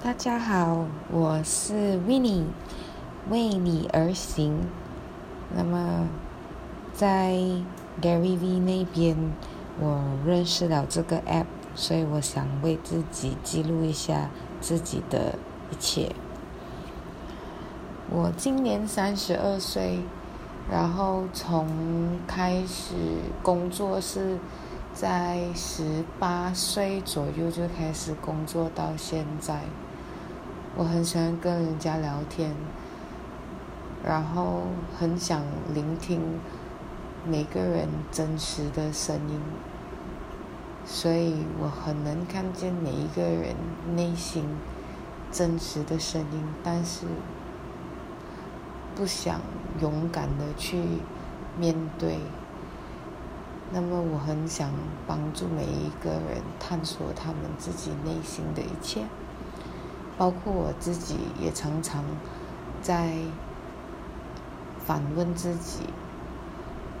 大家好，我是 w i n n i e 为你而行。那么，在 Gary V 那边，我认识了这个 App，所以我想为自己记录一下自己的一切。我今年三十二岁，然后从开始工作是。在十八岁左右就开始工作，到现在，我很喜欢跟人家聊天，然后很想聆听每个人真实的声音，所以我很能看见每一个人内心真实的声音，但是不想勇敢的去面对。那么我很想帮助每一个人探索他们自己内心的一切，包括我自己也常常在反问自己，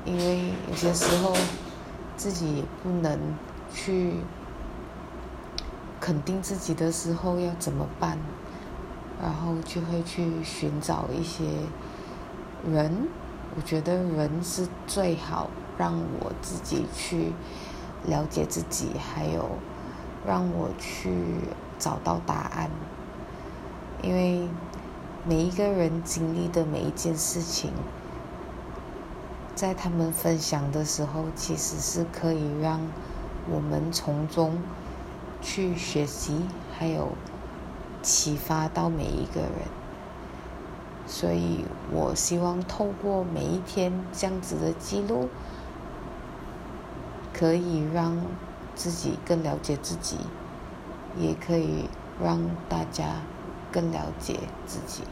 因为有些时候自己不能去肯定自己的时候要怎么办，然后就会去寻找一些人，我觉得人是最好。让我自己去了解自己，还有让我去找到答案。因为每一个人经历的每一件事情，在他们分享的时候，其实是可以让我们从中去学习，还有启发到每一个人。所以我希望透过每一天这样子的记录。可以让自己更了解自己，也可以让大家更了解自己。